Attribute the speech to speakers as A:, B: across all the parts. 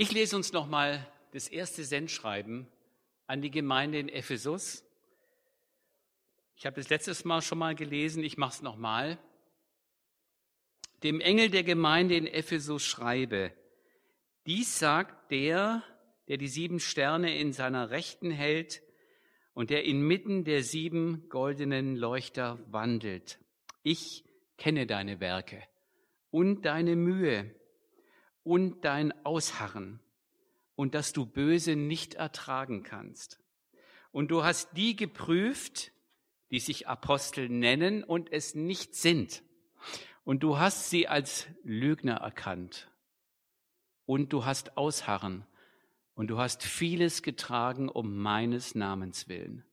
A: Ich lese uns nochmal das erste Sendschreiben an die Gemeinde in Ephesus. Ich habe das letztes Mal schon mal gelesen, ich mache es nochmal. Dem Engel der Gemeinde in Ephesus schreibe, dies sagt der, der die sieben Sterne in seiner Rechten hält und der inmitten der sieben goldenen Leuchter wandelt. Ich kenne deine Werke und deine Mühe und dein Ausharren und dass du Böse nicht ertragen kannst. Und du hast die geprüft, die sich Apostel nennen und es nicht sind. Und du hast sie als Lügner erkannt. Und du hast Ausharren. Und du hast vieles getragen um meines Namens willen.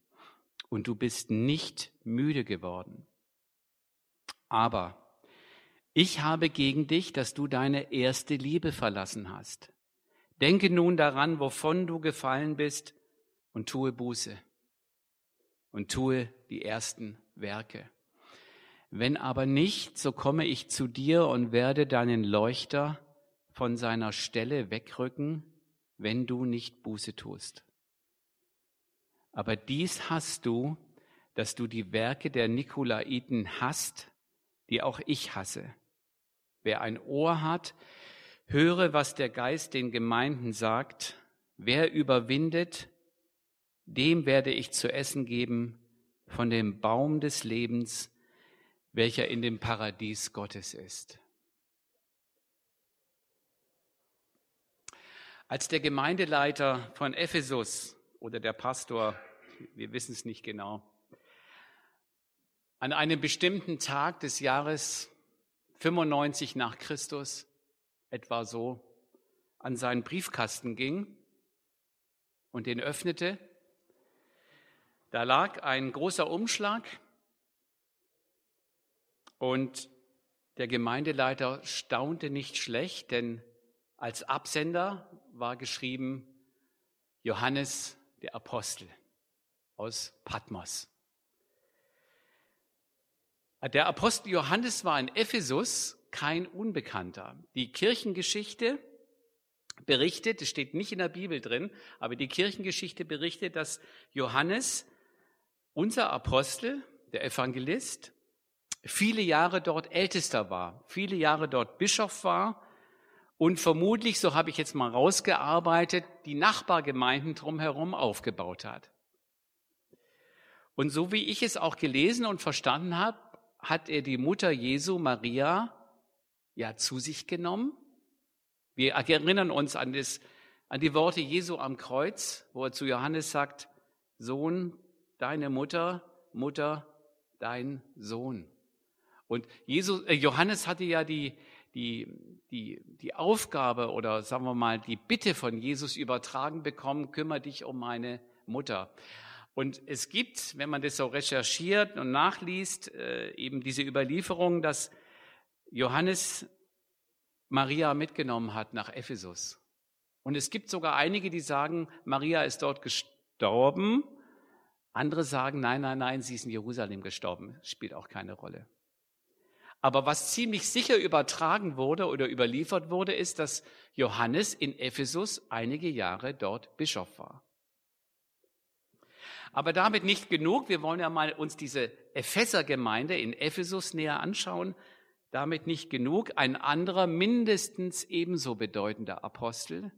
A: Und du bist nicht müde geworden. Aber ich habe gegen dich, dass du deine erste Liebe verlassen hast. Denke nun daran, wovon du gefallen bist, und tue Buße und tue die ersten Werke. Wenn aber nicht, so komme ich zu dir und werde deinen Leuchter von seiner Stelle wegrücken, wenn du nicht Buße tust. Aber dies hast du, dass du die Werke der Nikolaiten hast, die auch ich hasse. Wer ein Ohr hat, höre, was der Geist den Gemeinden sagt. Wer überwindet, dem werde ich zu essen geben von dem Baum des Lebens, welcher in dem Paradies Gottes ist. Als der Gemeindeleiter von Ephesus oder der Pastor, wir wissen es nicht genau, an einem bestimmten Tag des Jahres 95 nach Christus, etwa so, an seinen Briefkasten ging und den öffnete. Da lag ein großer Umschlag und der Gemeindeleiter staunte nicht schlecht, denn als Absender war geschrieben Johannes der Apostel aus Patmos. Der Apostel Johannes war in Ephesus kein Unbekannter. Die Kirchengeschichte berichtet, es steht nicht in der Bibel drin, aber die Kirchengeschichte berichtet, dass Johannes, unser Apostel, der Evangelist, viele Jahre dort Ältester war, viele Jahre dort Bischof war und vermutlich, so habe ich jetzt mal rausgearbeitet, die Nachbargemeinden drumherum aufgebaut hat. Und so wie ich es auch gelesen und verstanden habe, hat er die Mutter Jesu, Maria, ja zu sich genommen. Wir erinnern uns an, das, an die Worte Jesu am Kreuz, wo er zu Johannes sagt, Sohn, deine Mutter, Mutter, dein Sohn. Und Jesus, äh, Johannes hatte ja die, die, die, die Aufgabe oder sagen wir mal die Bitte von Jesus übertragen bekommen, kümmere dich um meine Mutter. Und es gibt, wenn man das so recherchiert und nachliest, äh, eben diese Überlieferung, dass Johannes Maria mitgenommen hat nach Ephesus. Und es gibt sogar einige, die sagen, Maria ist dort gestorben. Andere sagen, nein, nein, nein, sie ist in Jerusalem gestorben. Spielt auch keine Rolle. Aber was ziemlich sicher übertragen wurde oder überliefert wurde, ist, dass Johannes in Ephesus einige Jahre dort Bischof war. Aber damit nicht genug. Wir wollen ja mal uns diese Epheser-Gemeinde in Ephesus näher anschauen. Damit nicht genug. Ein anderer, mindestens ebenso bedeutender Apostel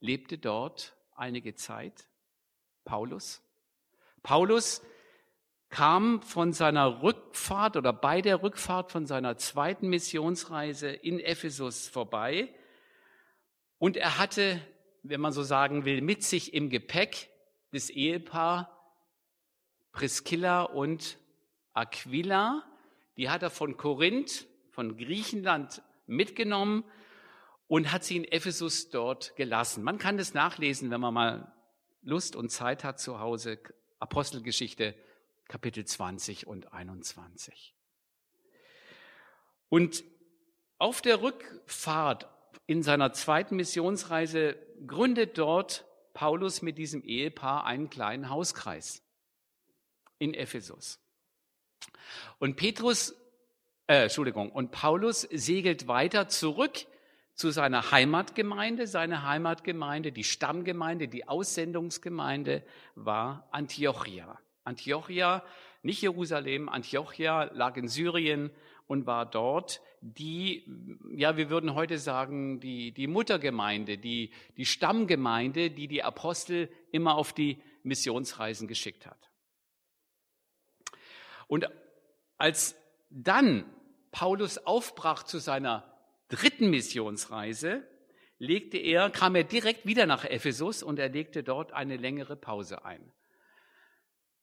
A: lebte dort einige Zeit. Paulus. Paulus kam von seiner Rückfahrt oder bei der Rückfahrt von seiner zweiten Missionsreise in Ephesus vorbei. Und er hatte, wenn man so sagen will, mit sich im Gepäck das Ehepaar Priscilla und Aquila. Die hat er von Korinth, von Griechenland mitgenommen und hat sie in Ephesus dort gelassen. Man kann das nachlesen, wenn man mal Lust und Zeit hat zu Hause. Apostelgeschichte Kapitel 20 und 21. Und auf der Rückfahrt in seiner zweiten Missionsreise gründet dort Paulus mit diesem Ehepaar einen kleinen Hauskreis in Ephesus. Und Petrus, äh, Entschuldigung, und Paulus segelt weiter zurück zu seiner Heimatgemeinde. Seine Heimatgemeinde, die Stammgemeinde, die Aussendungsgemeinde war Antiochia. Antiochia, nicht Jerusalem, Antiochia lag in Syrien und war dort die, ja, wir würden heute sagen, die, die Muttergemeinde, die, die Stammgemeinde, die die Apostel immer auf die Missionsreisen geschickt hat. Und als dann Paulus aufbrach zu seiner dritten Missionsreise, legte er, kam er direkt wieder nach Ephesus und er legte dort eine längere Pause ein.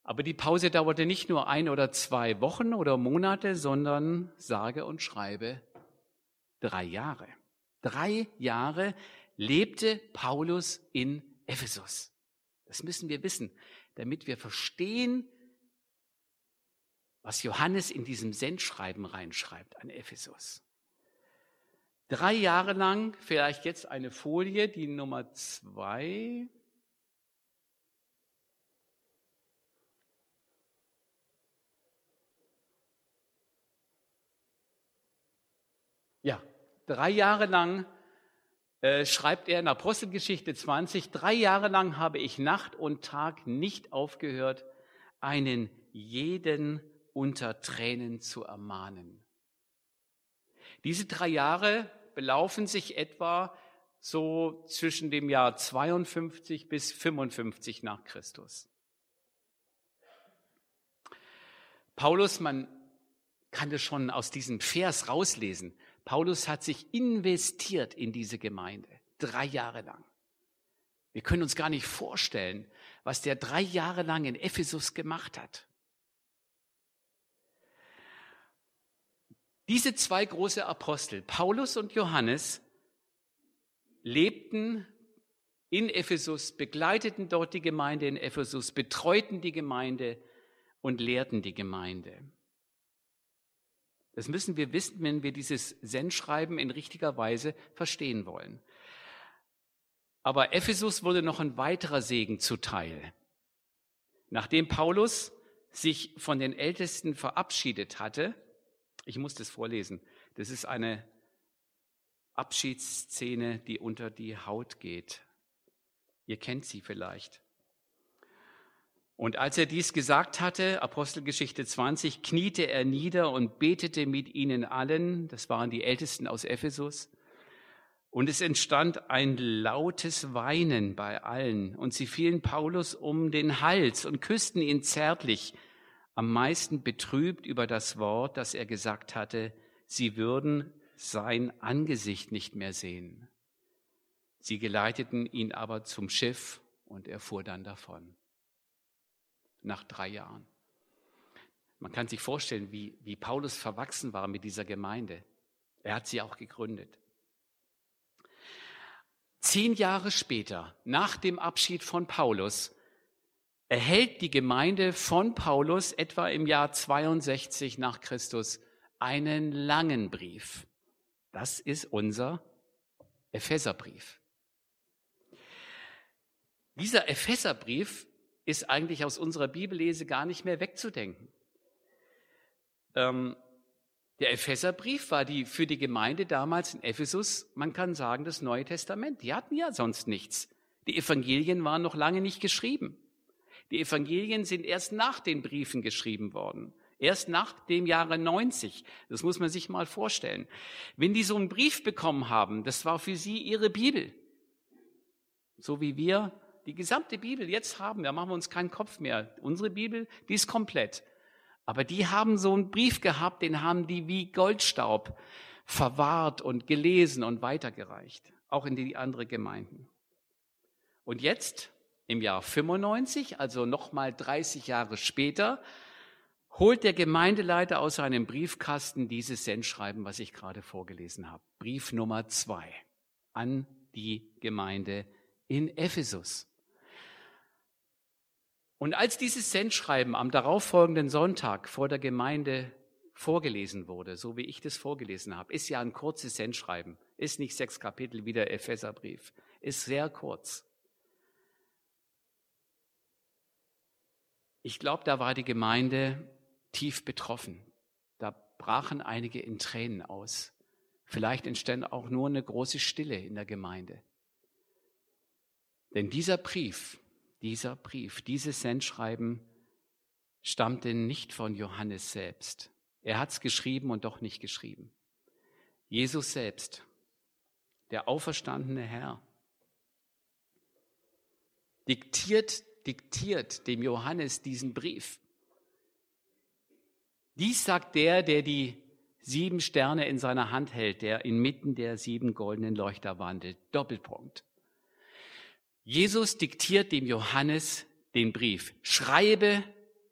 A: Aber die Pause dauerte nicht nur ein oder zwei Wochen oder Monate, sondern sage und schreibe drei Jahre. Drei Jahre lebte Paulus in Ephesus. Das müssen wir wissen, damit wir verstehen, was Johannes in diesem Sendschreiben reinschreibt an Ephesus. Drei Jahre lang, vielleicht jetzt eine Folie, die Nummer zwei. Ja, drei Jahre lang äh, schreibt er in Apostelgeschichte 20, drei Jahre lang habe ich Nacht und Tag nicht aufgehört, einen jeden unter Tränen zu ermahnen. Diese drei Jahre belaufen sich etwa so zwischen dem Jahr 52 bis 55 nach Christus. Paulus, man kann das schon aus diesem Vers rauslesen. Paulus hat sich investiert in diese Gemeinde, drei Jahre lang. Wir können uns gar nicht vorstellen, was der drei Jahre lang in Ephesus gemacht hat. Diese zwei große Apostel, Paulus und Johannes, lebten in Ephesus, begleiteten dort die Gemeinde in Ephesus, betreuten die Gemeinde und lehrten die Gemeinde. Das müssen wir wissen, wenn wir dieses Sendschreiben in richtiger Weise verstehen wollen. Aber Ephesus wurde noch ein weiterer Segen zuteil. Nachdem Paulus sich von den Ältesten verabschiedet hatte, ich muss das vorlesen. Das ist eine Abschiedsszene, die unter die Haut geht. Ihr kennt sie vielleicht. Und als er dies gesagt hatte, Apostelgeschichte 20, kniete er nieder und betete mit ihnen allen, das waren die Ältesten aus Ephesus, und es entstand ein lautes Weinen bei allen, und sie fielen Paulus um den Hals und küssten ihn zärtlich, am meisten betrübt über das Wort, das er gesagt hatte, sie würden sein Angesicht nicht mehr sehen. Sie geleiteten ihn aber zum Schiff und er fuhr dann davon. Nach drei Jahren. Man kann sich vorstellen, wie, wie Paulus verwachsen war mit dieser Gemeinde. Er hat sie auch gegründet. Zehn Jahre später, nach dem Abschied von Paulus, erhält die Gemeinde von Paulus etwa im Jahr 62 nach Christus einen langen Brief. Das ist unser Epheserbrief. Dieser Epheserbrief ist eigentlich aus unserer Bibellese gar nicht mehr wegzudenken. Ähm, der Epheserbrief war die, für die Gemeinde damals in Ephesus, man kann sagen, das Neue Testament. Die hatten ja sonst nichts. Die Evangelien waren noch lange nicht geschrieben. Die Evangelien sind erst nach den Briefen geschrieben worden. Erst nach dem Jahre 90. Das muss man sich mal vorstellen. Wenn die so einen Brief bekommen haben, das war für sie ihre Bibel. So wie wir die gesamte Bibel jetzt haben. Da machen wir uns keinen Kopf mehr. Unsere Bibel, die ist komplett. Aber die haben so einen Brief gehabt, den haben die wie Goldstaub verwahrt und gelesen und weitergereicht. Auch in die anderen Gemeinden. Und jetzt im Jahr 95, also nochmal 30 Jahre später, holt der Gemeindeleiter aus seinem Briefkasten dieses Sendschreiben, was ich gerade vorgelesen habe. Brief Nummer zwei an die Gemeinde in Ephesus. Und als dieses Sendschreiben am darauffolgenden Sonntag vor der Gemeinde vorgelesen wurde, so wie ich das vorgelesen habe, ist ja ein kurzes Sendschreiben, ist nicht sechs Kapitel wie der Epheserbrief, ist sehr kurz. Ich glaube, da war die Gemeinde tief betroffen. Da brachen einige in Tränen aus. Vielleicht entstand auch nur eine große Stille in der Gemeinde. Denn dieser Brief, dieser Brief, dieses Sendschreiben stammte nicht von Johannes selbst. Er hat es geschrieben und doch nicht geschrieben. Jesus selbst, der auferstandene Herr, diktiert, diktiert dem Johannes diesen Brief. Dies sagt der, der die sieben Sterne in seiner Hand hält, der inmitten der sieben goldenen Leuchter wandelt. Doppelpunkt. Jesus diktiert dem Johannes den Brief. Schreibe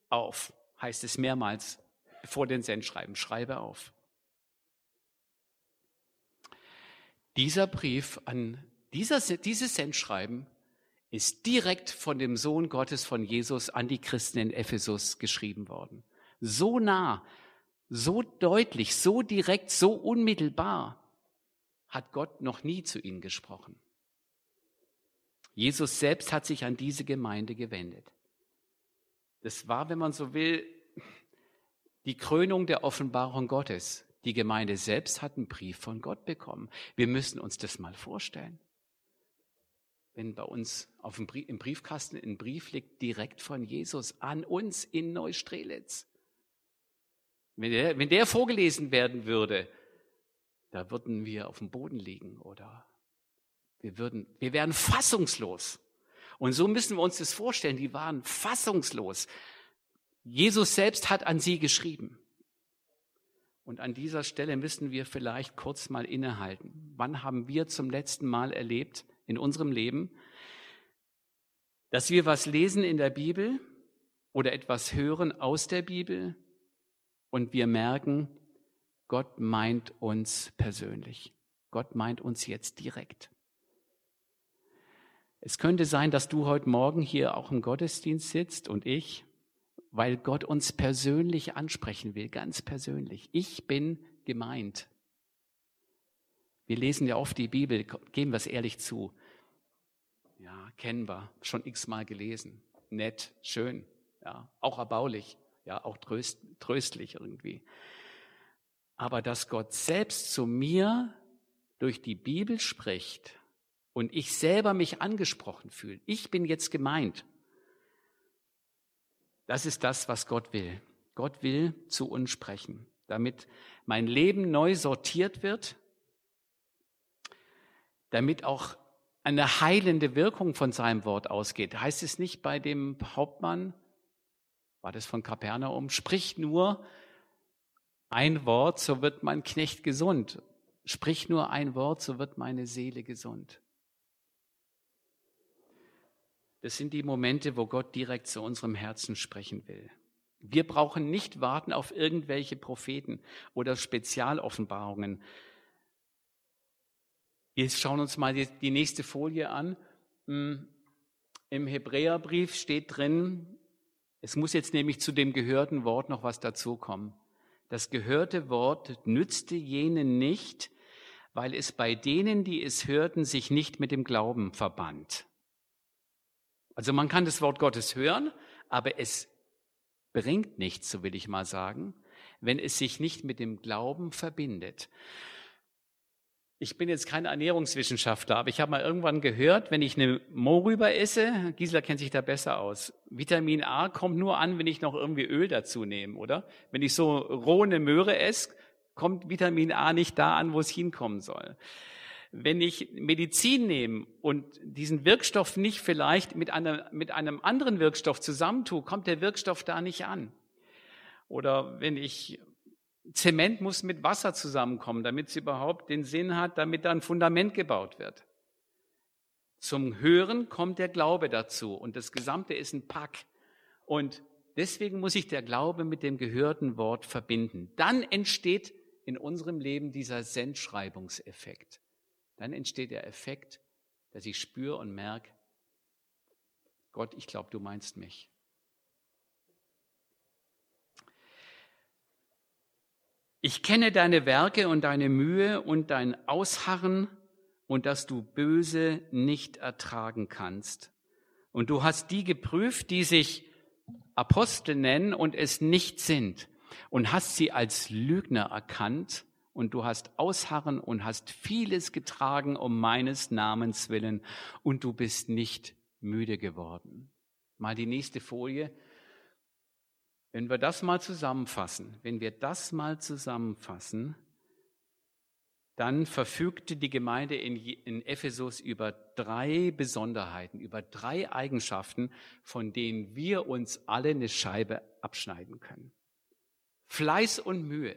A: auf, heißt es mehrmals vor den Sendschreiben. Schreibe auf. Dieser Brief an dieser, dieses Sendschreiben ist direkt von dem Sohn Gottes von Jesus an die Christen in Ephesus geschrieben worden. So nah, so deutlich, so direkt, so unmittelbar hat Gott noch nie zu ihnen gesprochen. Jesus selbst hat sich an diese Gemeinde gewendet. Das war, wenn man so will, die Krönung der Offenbarung Gottes. Die Gemeinde selbst hat einen Brief von Gott bekommen. Wir müssen uns das mal vorstellen wenn bei uns auf dem Brief, im Briefkasten ein Brief liegt, direkt von Jesus an uns in Neustrelitz. Wenn der, wenn der vorgelesen werden würde, da würden wir auf dem Boden liegen oder wir würden, wir wären fassungslos. Und so müssen wir uns das vorstellen. Die waren fassungslos. Jesus selbst hat an sie geschrieben. Und an dieser Stelle müssen wir vielleicht kurz mal innehalten. Wann haben wir zum letzten Mal erlebt, in unserem Leben, dass wir was lesen in der Bibel oder etwas hören aus der Bibel und wir merken, Gott meint uns persönlich. Gott meint uns jetzt direkt. Es könnte sein, dass du heute Morgen hier auch im Gottesdienst sitzt und ich, weil Gott uns persönlich ansprechen will, ganz persönlich. Ich bin gemeint. Wir lesen ja oft die Bibel, geben wir es ehrlich zu. Ja, kennen wir, schon x-mal gelesen. Nett, schön, ja, auch erbaulich, ja, auch tröst, tröstlich irgendwie. Aber dass Gott selbst zu mir durch die Bibel spricht und ich selber mich angesprochen fühle, ich bin jetzt gemeint, das ist das, was Gott will. Gott will zu uns sprechen, damit mein Leben neu sortiert wird damit auch eine heilende Wirkung von seinem Wort ausgeht. Heißt es nicht bei dem Hauptmann, war das von Kapernaum, sprich nur ein Wort, so wird mein Knecht gesund. Sprich nur ein Wort, so wird meine Seele gesund. Das sind die Momente, wo Gott direkt zu unserem Herzen sprechen will. Wir brauchen nicht warten auf irgendwelche Propheten oder Spezialoffenbarungen, wir schauen uns mal die, die nächste Folie an. Hm, Im Hebräerbrief steht drin, es muss jetzt nämlich zu dem gehörten Wort noch was dazukommen. Das gehörte Wort nützte jenen nicht, weil es bei denen, die es hörten, sich nicht mit dem Glauben verband. Also man kann das Wort Gottes hören, aber es bringt nichts, so will ich mal sagen, wenn es sich nicht mit dem Glauben verbindet. Ich bin jetzt kein Ernährungswissenschaftler, aber ich habe mal irgendwann gehört, wenn ich eine Mohrrübe esse, Gisela kennt sich da besser aus, Vitamin A kommt nur an, wenn ich noch irgendwie Öl dazu nehme, oder? Wenn ich so roh eine Möhre esse, kommt Vitamin A nicht da an, wo es hinkommen soll. Wenn ich Medizin nehme und diesen Wirkstoff nicht vielleicht mit einem, mit einem anderen Wirkstoff zusammentue, kommt der Wirkstoff da nicht an. Oder wenn ich Zement muss mit Wasser zusammenkommen, damit es überhaupt den Sinn hat, damit da ein Fundament gebaut wird. Zum Hören kommt der Glaube dazu und das Gesamte ist ein Pack. Und deswegen muss sich der Glaube mit dem gehörten Wort verbinden. Dann entsteht in unserem Leben dieser Sendschreibungseffekt. Dann entsteht der Effekt, dass ich spüre und merke, Gott, ich glaube, du meinst mich. Ich kenne deine Werke und deine Mühe und dein Ausharren und dass du Böse nicht ertragen kannst. Und du hast die geprüft, die sich Apostel nennen und es nicht sind, und hast sie als Lügner erkannt und du hast ausharren und hast vieles getragen um meines Namens willen und du bist nicht müde geworden. Mal die nächste Folie. Wenn wir das mal zusammenfassen, wenn wir das mal zusammenfassen, dann verfügte die Gemeinde in, Ephesus über drei Besonderheiten, über drei Eigenschaften, von denen wir uns alle eine Scheibe abschneiden können. Fleiß und Mühe.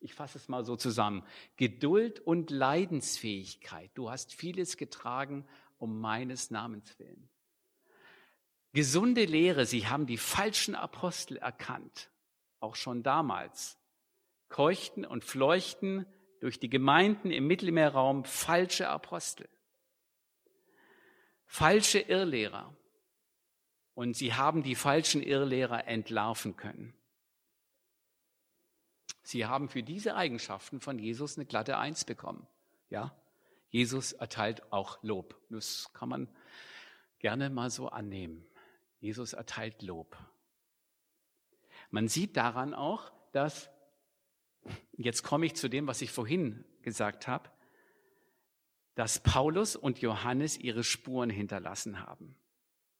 A: Ich fasse es mal so zusammen. Geduld und Leidensfähigkeit. Du hast vieles getragen um meines Namens willen. Gesunde Lehre. Sie haben die falschen Apostel erkannt. Auch schon damals. Keuchten und fleuchten durch die Gemeinden im Mittelmeerraum falsche Apostel, falsche Irrlehrer. Und sie haben die falschen Irrlehrer entlarven können. Sie haben für diese Eigenschaften von Jesus eine glatte Eins bekommen. Ja, Jesus erteilt auch Lob. Das kann man gerne mal so annehmen. Jesus erteilt Lob. Man sieht daran auch, dass Jetzt komme ich zu dem, was ich vorhin gesagt habe, dass Paulus und Johannes ihre Spuren hinterlassen haben.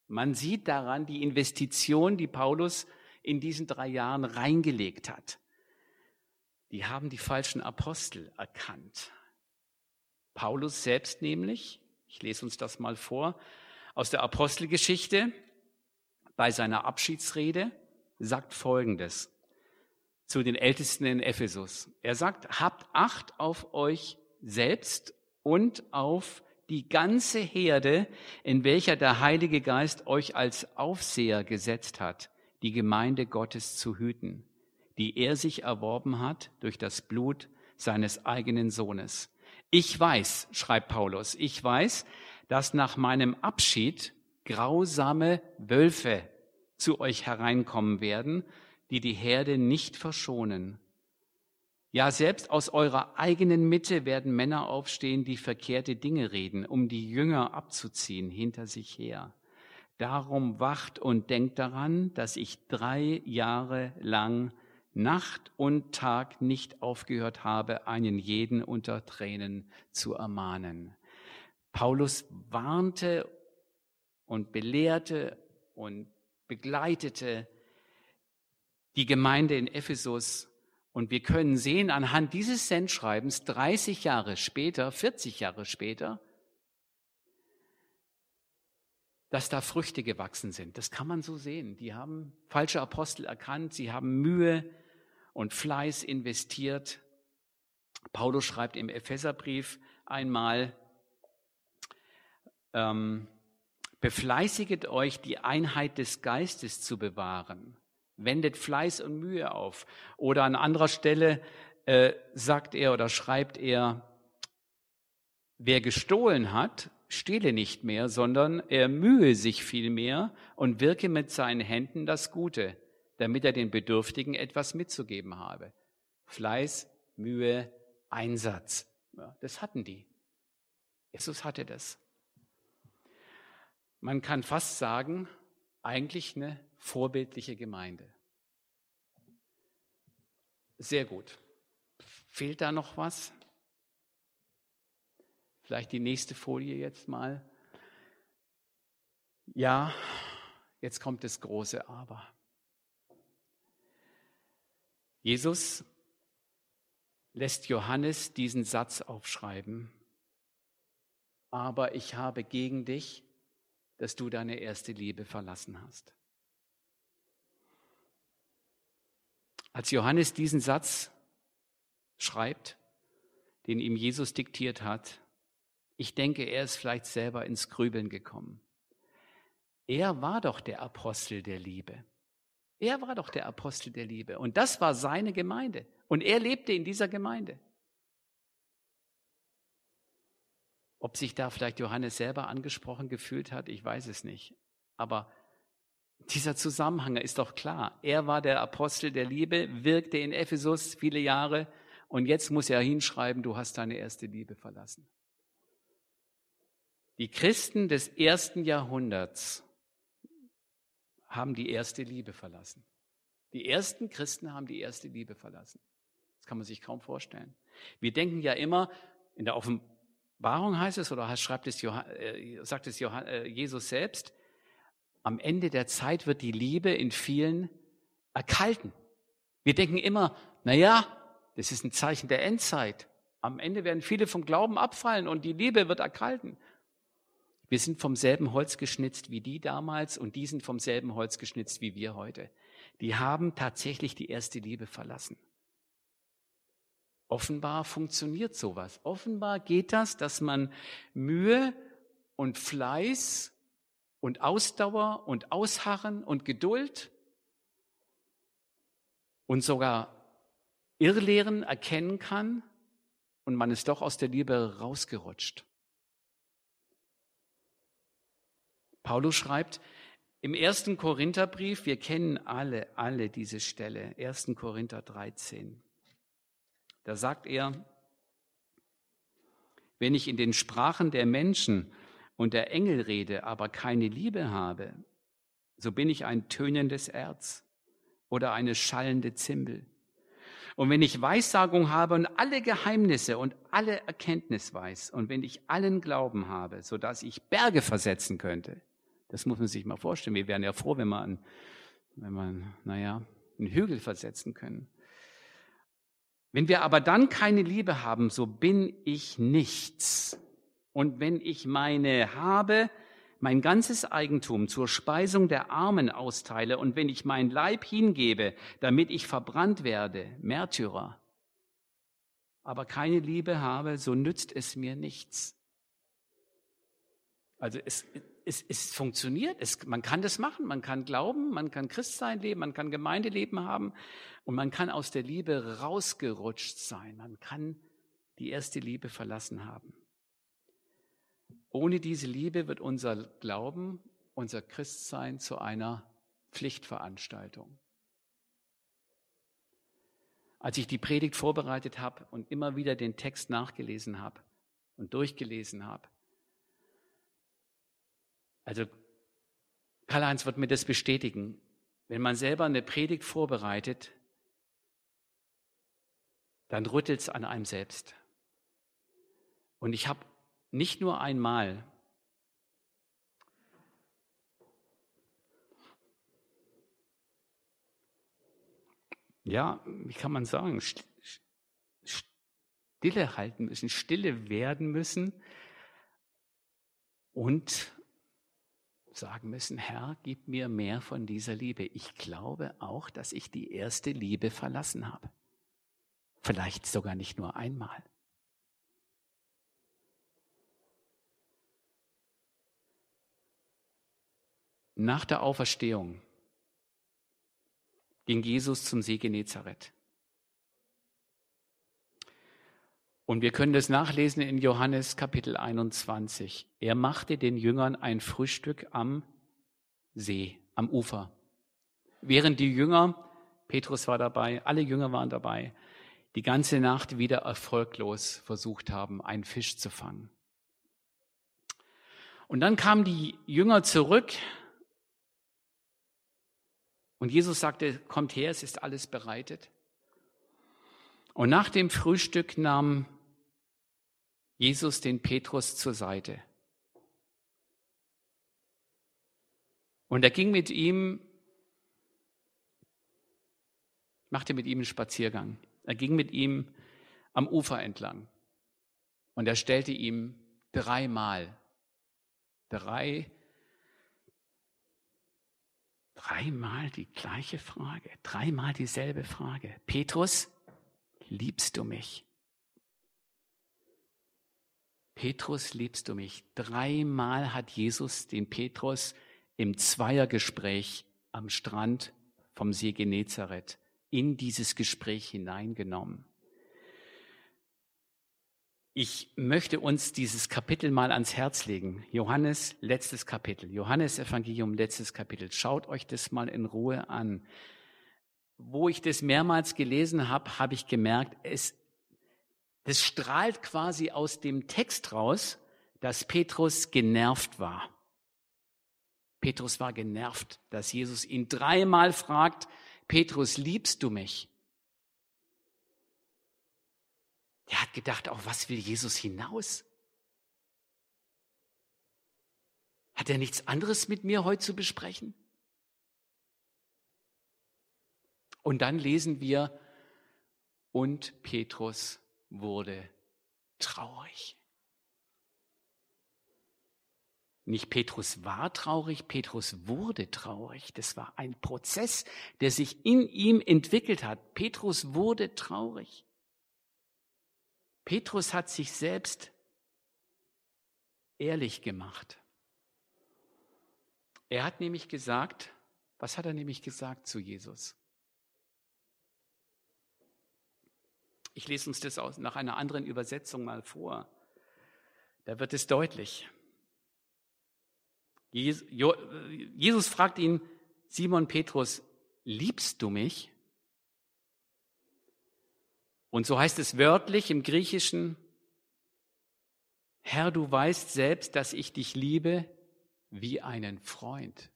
A: Man sieht daran die Investition, die Paulus in diesen drei Jahren reingelegt hat. Die haben die falschen Apostel erkannt. Paulus selbst nämlich, ich lese uns das mal vor, aus der Apostelgeschichte bei seiner Abschiedsrede sagt Folgendes zu den Ältesten in Ephesus. Er sagt, habt Acht auf euch selbst und auf die ganze Herde, in welcher der Heilige Geist euch als Aufseher gesetzt hat, die Gemeinde Gottes zu hüten, die er sich erworben hat durch das Blut seines eigenen Sohnes. Ich weiß, schreibt Paulus, ich weiß, dass nach meinem Abschied grausame Wölfe zu euch hereinkommen werden die die Herde nicht verschonen. Ja, selbst aus eurer eigenen Mitte werden Männer aufstehen, die verkehrte Dinge reden, um die Jünger abzuziehen hinter sich her. Darum wacht und denkt daran, dass ich drei Jahre lang Nacht und Tag nicht aufgehört habe, einen jeden unter Tränen zu ermahnen. Paulus warnte und belehrte und begleitete die Gemeinde in Ephesus. Und wir können sehen anhand dieses Sendschreibens 30 Jahre später, 40 Jahre später, dass da Früchte gewachsen sind. Das kann man so sehen. Die haben falsche Apostel erkannt, sie haben Mühe und Fleiß investiert. Paulus schreibt im Epheserbrief einmal, ähm, befleißiget euch, die Einheit des Geistes zu bewahren wendet Fleiß und Mühe auf. Oder an anderer Stelle äh, sagt er oder schreibt er, wer gestohlen hat, stehle nicht mehr, sondern er mühe sich vielmehr und wirke mit seinen Händen das Gute, damit er den Bedürftigen etwas mitzugeben habe. Fleiß, Mühe, Einsatz. Ja, das hatten die. Jesus hatte das. Man kann fast sagen, eigentlich eine vorbildliche Gemeinde. Sehr gut. Fehlt da noch was? Vielleicht die nächste Folie jetzt mal. Ja, jetzt kommt das große Aber. Jesus lässt Johannes diesen Satz aufschreiben. Aber ich habe gegen dich, dass du deine erste Liebe verlassen hast. Als Johannes diesen Satz schreibt, den ihm Jesus diktiert hat, ich denke, er ist vielleicht selber ins Grübeln gekommen. Er war doch der Apostel der Liebe. Er war doch der Apostel der Liebe. Und das war seine Gemeinde. Und er lebte in dieser Gemeinde. Ob sich da vielleicht Johannes selber angesprochen gefühlt hat, ich weiß es nicht. Aber dieser Zusammenhang ist doch klar. Er war der Apostel der Liebe, wirkte in Ephesus viele Jahre und jetzt muss er hinschreiben, du hast deine erste Liebe verlassen. Die Christen des ersten Jahrhunderts haben die erste Liebe verlassen. Die ersten Christen haben die erste Liebe verlassen. Das kann man sich kaum vorstellen. Wir denken ja immer, in der Offenbarung heißt es, oder schreibt es, äh, sagt es äh, Jesus selbst, am Ende der Zeit wird die Liebe in vielen erkalten. Wir denken immer, na ja, das ist ein Zeichen der Endzeit. Am Ende werden viele vom Glauben abfallen und die Liebe wird erkalten. Wir sind vom selben Holz geschnitzt wie die damals und die sind vom selben Holz geschnitzt wie wir heute. Die haben tatsächlich die erste Liebe verlassen. Offenbar funktioniert sowas. Offenbar geht das, dass man Mühe und Fleiß und Ausdauer und Ausharren und Geduld und sogar Irrlehren erkennen kann und man ist doch aus der Liebe rausgerutscht. Paulus schreibt im ersten Korintherbrief, wir kennen alle, alle diese Stelle, 1. Korinther 13. Da sagt er, wenn ich in den Sprachen der Menschen und der Engel rede, aber keine Liebe habe, so bin ich ein tönendes Erz oder eine schallende Zimbel. Und wenn ich Weissagung habe und alle Geheimnisse und alle Erkenntnis weiß und wenn ich allen Glauben habe, so dass ich Berge versetzen könnte, das muss man sich mal vorstellen. Wir wären ja froh, wenn man, wenn man, naja, einen Hügel versetzen können. Wenn wir aber dann keine Liebe haben, so bin ich nichts. Und wenn ich meine habe, mein ganzes Eigentum zur Speisung der Armen austeile und wenn ich mein Leib hingebe, damit ich verbrannt werde, Märtyrer, aber keine Liebe habe, so nützt es mir nichts. Also es, es, es funktioniert, es, man kann das machen, man kann glauben, man kann Christsein leben, man kann Gemeindeleben haben. Und man kann aus der Liebe rausgerutscht sein, man kann die erste Liebe verlassen haben. Ohne diese Liebe wird unser Glauben, unser Christsein zu einer Pflichtveranstaltung. Als ich die Predigt vorbereitet habe und immer wieder den Text nachgelesen habe und durchgelesen habe, also Karl-Heinz wird mir das bestätigen. Wenn man selber eine Predigt vorbereitet, dann rüttelt es an einem selbst. Und ich habe nicht nur einmal ja, wie kann man sagen, Stille halten müssen, stille werden müssen und sagen müssen, Herr, gib mir mehr von dieser Liebe. Ich glaube auch, dass ich die erste Liebe verlassen habe. Vielleicht sogar nicht nur einmal. Nach der Auferstehung ging Jesus zum See Genezareth. Und wir können das nachlesen in Johannes Kapitel 21. Er machte den Jüngern ein Frühstück am See, am Ufer. Während die Jünger, Petrus war dabei, alle Jünger waren dabei, die ganze Nacht wieder erfolglos versucht haben, einen Fisch zu fangen. Und dann kamen die Jünger zurück und Jesus sagte, kommt her, es ist alles bereitet. Und nach dem Frühstück nahm Jesus den Petrus zur Seite. Und er ging mit ihm, machte mit ihm einen Spaziergang. Er ging mit ihm am Ufer entlang. Und er stellte ihm dreimal, drei, dreimal die gleiche Frage, dreimal dieselbe Frage. Petrus, liebst du mich? Petrus, liebst du mich? Dreimal hat Jesus den Petrus im Zweiergespräch am Strand vom See Genezareth in dieses Gespräch hineingenommen. Ich möchte uns dieses Kapitel mal ans Herz legen. Johannes, letztes Kapitel. Johannes Evangelium, letztes Kapitel. Schaut euch das mal in Ruhe an. Wo ich das mehrmals gelesen habe, habe ich gemerkt, es das strahlt quasi aus dem Text raus, dass Petrus genervt war. Petrus war genervt, dass Jesus ihn dreimal fragt, Petrus, liebst du mich? Der hat gedacht, auf was will Jesus hinaus? Hat er nichts anderes mit mir heute zu besprechen? Und dann lesen wir, und Petrus wurde traurig. Nicht Petrus war traurig, Petrus wurde traurig. Das war ein Prozess, der sich in ihm entwickelt hat. Petrus wurde traurig. Petrus hat sich selbst ehrlich gemacht. Er hat nämlich gesagt, was hat er nämlich gesagt zu Jesus? Ich lese uns das aus, nach einer anderen Übersetzung mal vor. Da wird es deutlich. Jesus fragt ihn, Simon Petrus, liebst du mich? Und so heißt es wörtlich im Griechischen, Herr, du weißt selbst, dass ich dich liebe wie einen Freund.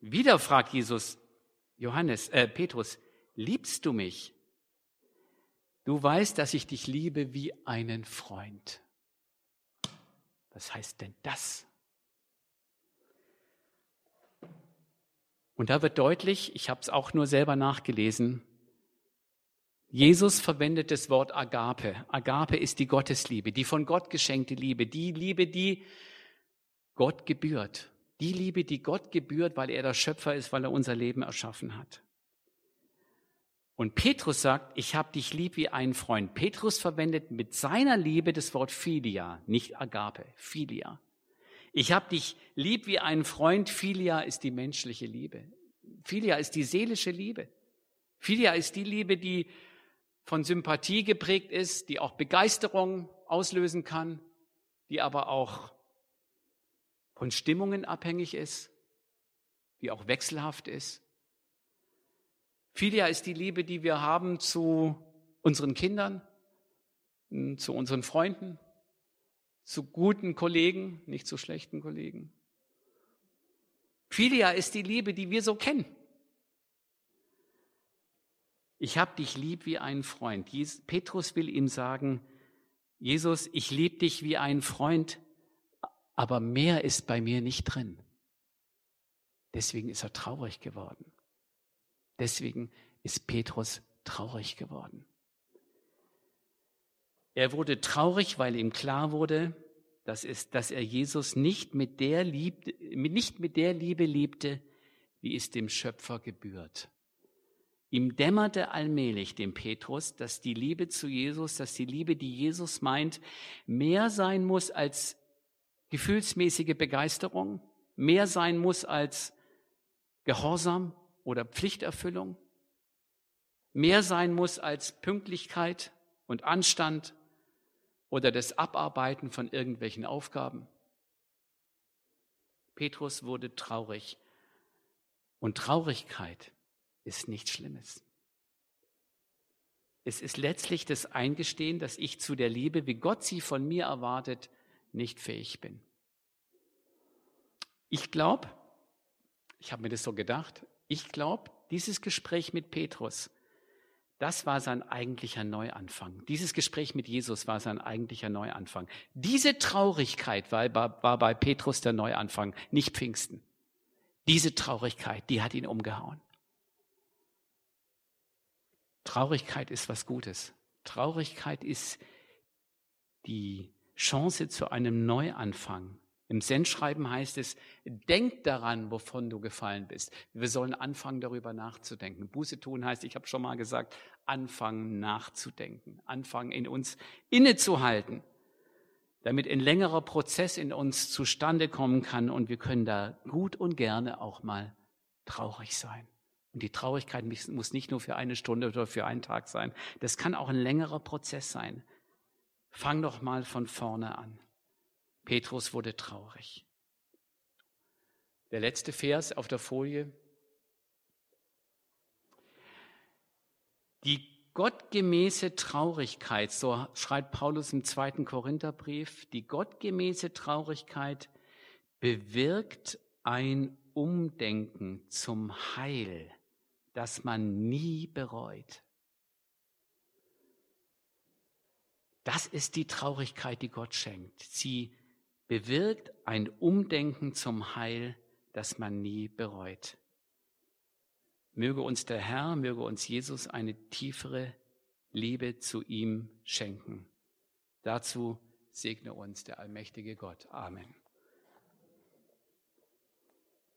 A: Wieder fragt Jesus Johannes, äh, Petrus, liebst du mich? Du weißt, dass ich dich liebe wie einen Freund. Was heißt denn das? Und da wird deutlich, ich habe es auch nur selber nachgelesen, Jesus verwendet das Wort Agape. Agape ist die Gottesliebe, die von Gott geschenkte Liebe, die Liebe, die Gott gebührt. Die Liebe, die Gott gebührt, weil er der Schöpfer ist, weil er unser Leben erschaffen hat. Und Petrus sagt, ich habe dich lieb wie einen Freund. Petrus verwendet mit seiner Liebe das Wort Philia, nicht Agape, Philia. Ich habe dich lieb wie einen Freund. Philia ist die menschliche Liebe. Philia ist die seelische Liebe. Philia ist die Liebe, die von Sympathie geprägt ist, die auch Begeisterung auslösen kann, die aber auch von Stimmungen abhängig ist, die auch wechselhaft ist. Philia ist die Liebe, die wir haben zu unseren Kindern, hm, zu unseren Freunden, zu guten Kollegen, nicht zu schlechten Kollegen. Philia ist die Liebe, die wir so kennen. Ich habe dich lieb wie einen Freund. Petrus will ihm sagen, Jesus, ich liebe dich wie einen Freund, aber mehr ist bei mir nicht drin. Deswegen ist er traurig geworden. Deswegen ist Petrus traurig geworden. Er wurde traurig, weil ihm klar wurde, dass, es, dass er Jesus nicht mit, der liebte, nicht mit der Liebe liebte, wie es dem Schöpfer gebührt. Ihm dämmerte allmählich dem Petrus, dass die Liebe zu Jesus, dass die Liebe, die Jesus meint, mehr sein muss als gefühlsmäßige Begeisterung, mehr sein muss als Gehorsam, oder Pflichterfüllung, mehr sein muss als Pünktlichkeit und Anstand oder das Abarbeiten von irgendwelchen Aufgaben. Petrus wurde traurig und Traurigkeit ist nichts Schlimmes. Es ist letztlich das Eingestehen, dass ich zu der Liebe, wie Gott sie von mir erwartet, nicht fähig bin. Ich glaube, ich habe mir das so gedacht, ich glaube, dieses Gespräch mit Petrus, das war sein eigentlicher Neuanfang. Dieses Gespräch mit Jesus war sein eigentlicher Neuanfang. Diese Traurigkeit war, war bei Petrus der Neuanfang, nicht Pfingsten. Diese Traurigkeit, die hat ihn umgehauen. Traurigkeit ist was Gutes. Traurigkeit ist die Chance zu einem Neuanfang. Im Sendschreiben heißt es, denk daran, wovon du gefallen bist. Wir sollen anfangen, darüber nachzudenken. Buße tun heißt, ich habe schon mal gesagt, anfangen nachzudenken, anfangen in uns innezuhalten, damit ein längerer Prozess in uns zustande kommen kann und wir können da gut und gerne auch mal traurig sein. Und die Traurigkeit muss nicht nur für eine Stunde oder für einen Tag sein. Das kann auch ein längerer Prozess sein. Fang doch mal von vorne an. Petrus wurde traurig. Der letzte Vers auf der Folie. Die gottgemäße Traurigkeit, so schreibt Paulus im zweiten Korintherbrief, die gottgemäße Traurigkeit bewirkt ein Umdenken zum Heil, das man nie bereut. Das ist die Traurigkeit, die Gott schenkt. Sie bewirkt ein Umdenken zum Heil, das man nie bereut. Möge uns der Herr, möge uns Jesus eine tiefere Liebe zu ihm schenken. Dazu segne uns der allmächtige Gott. Amen.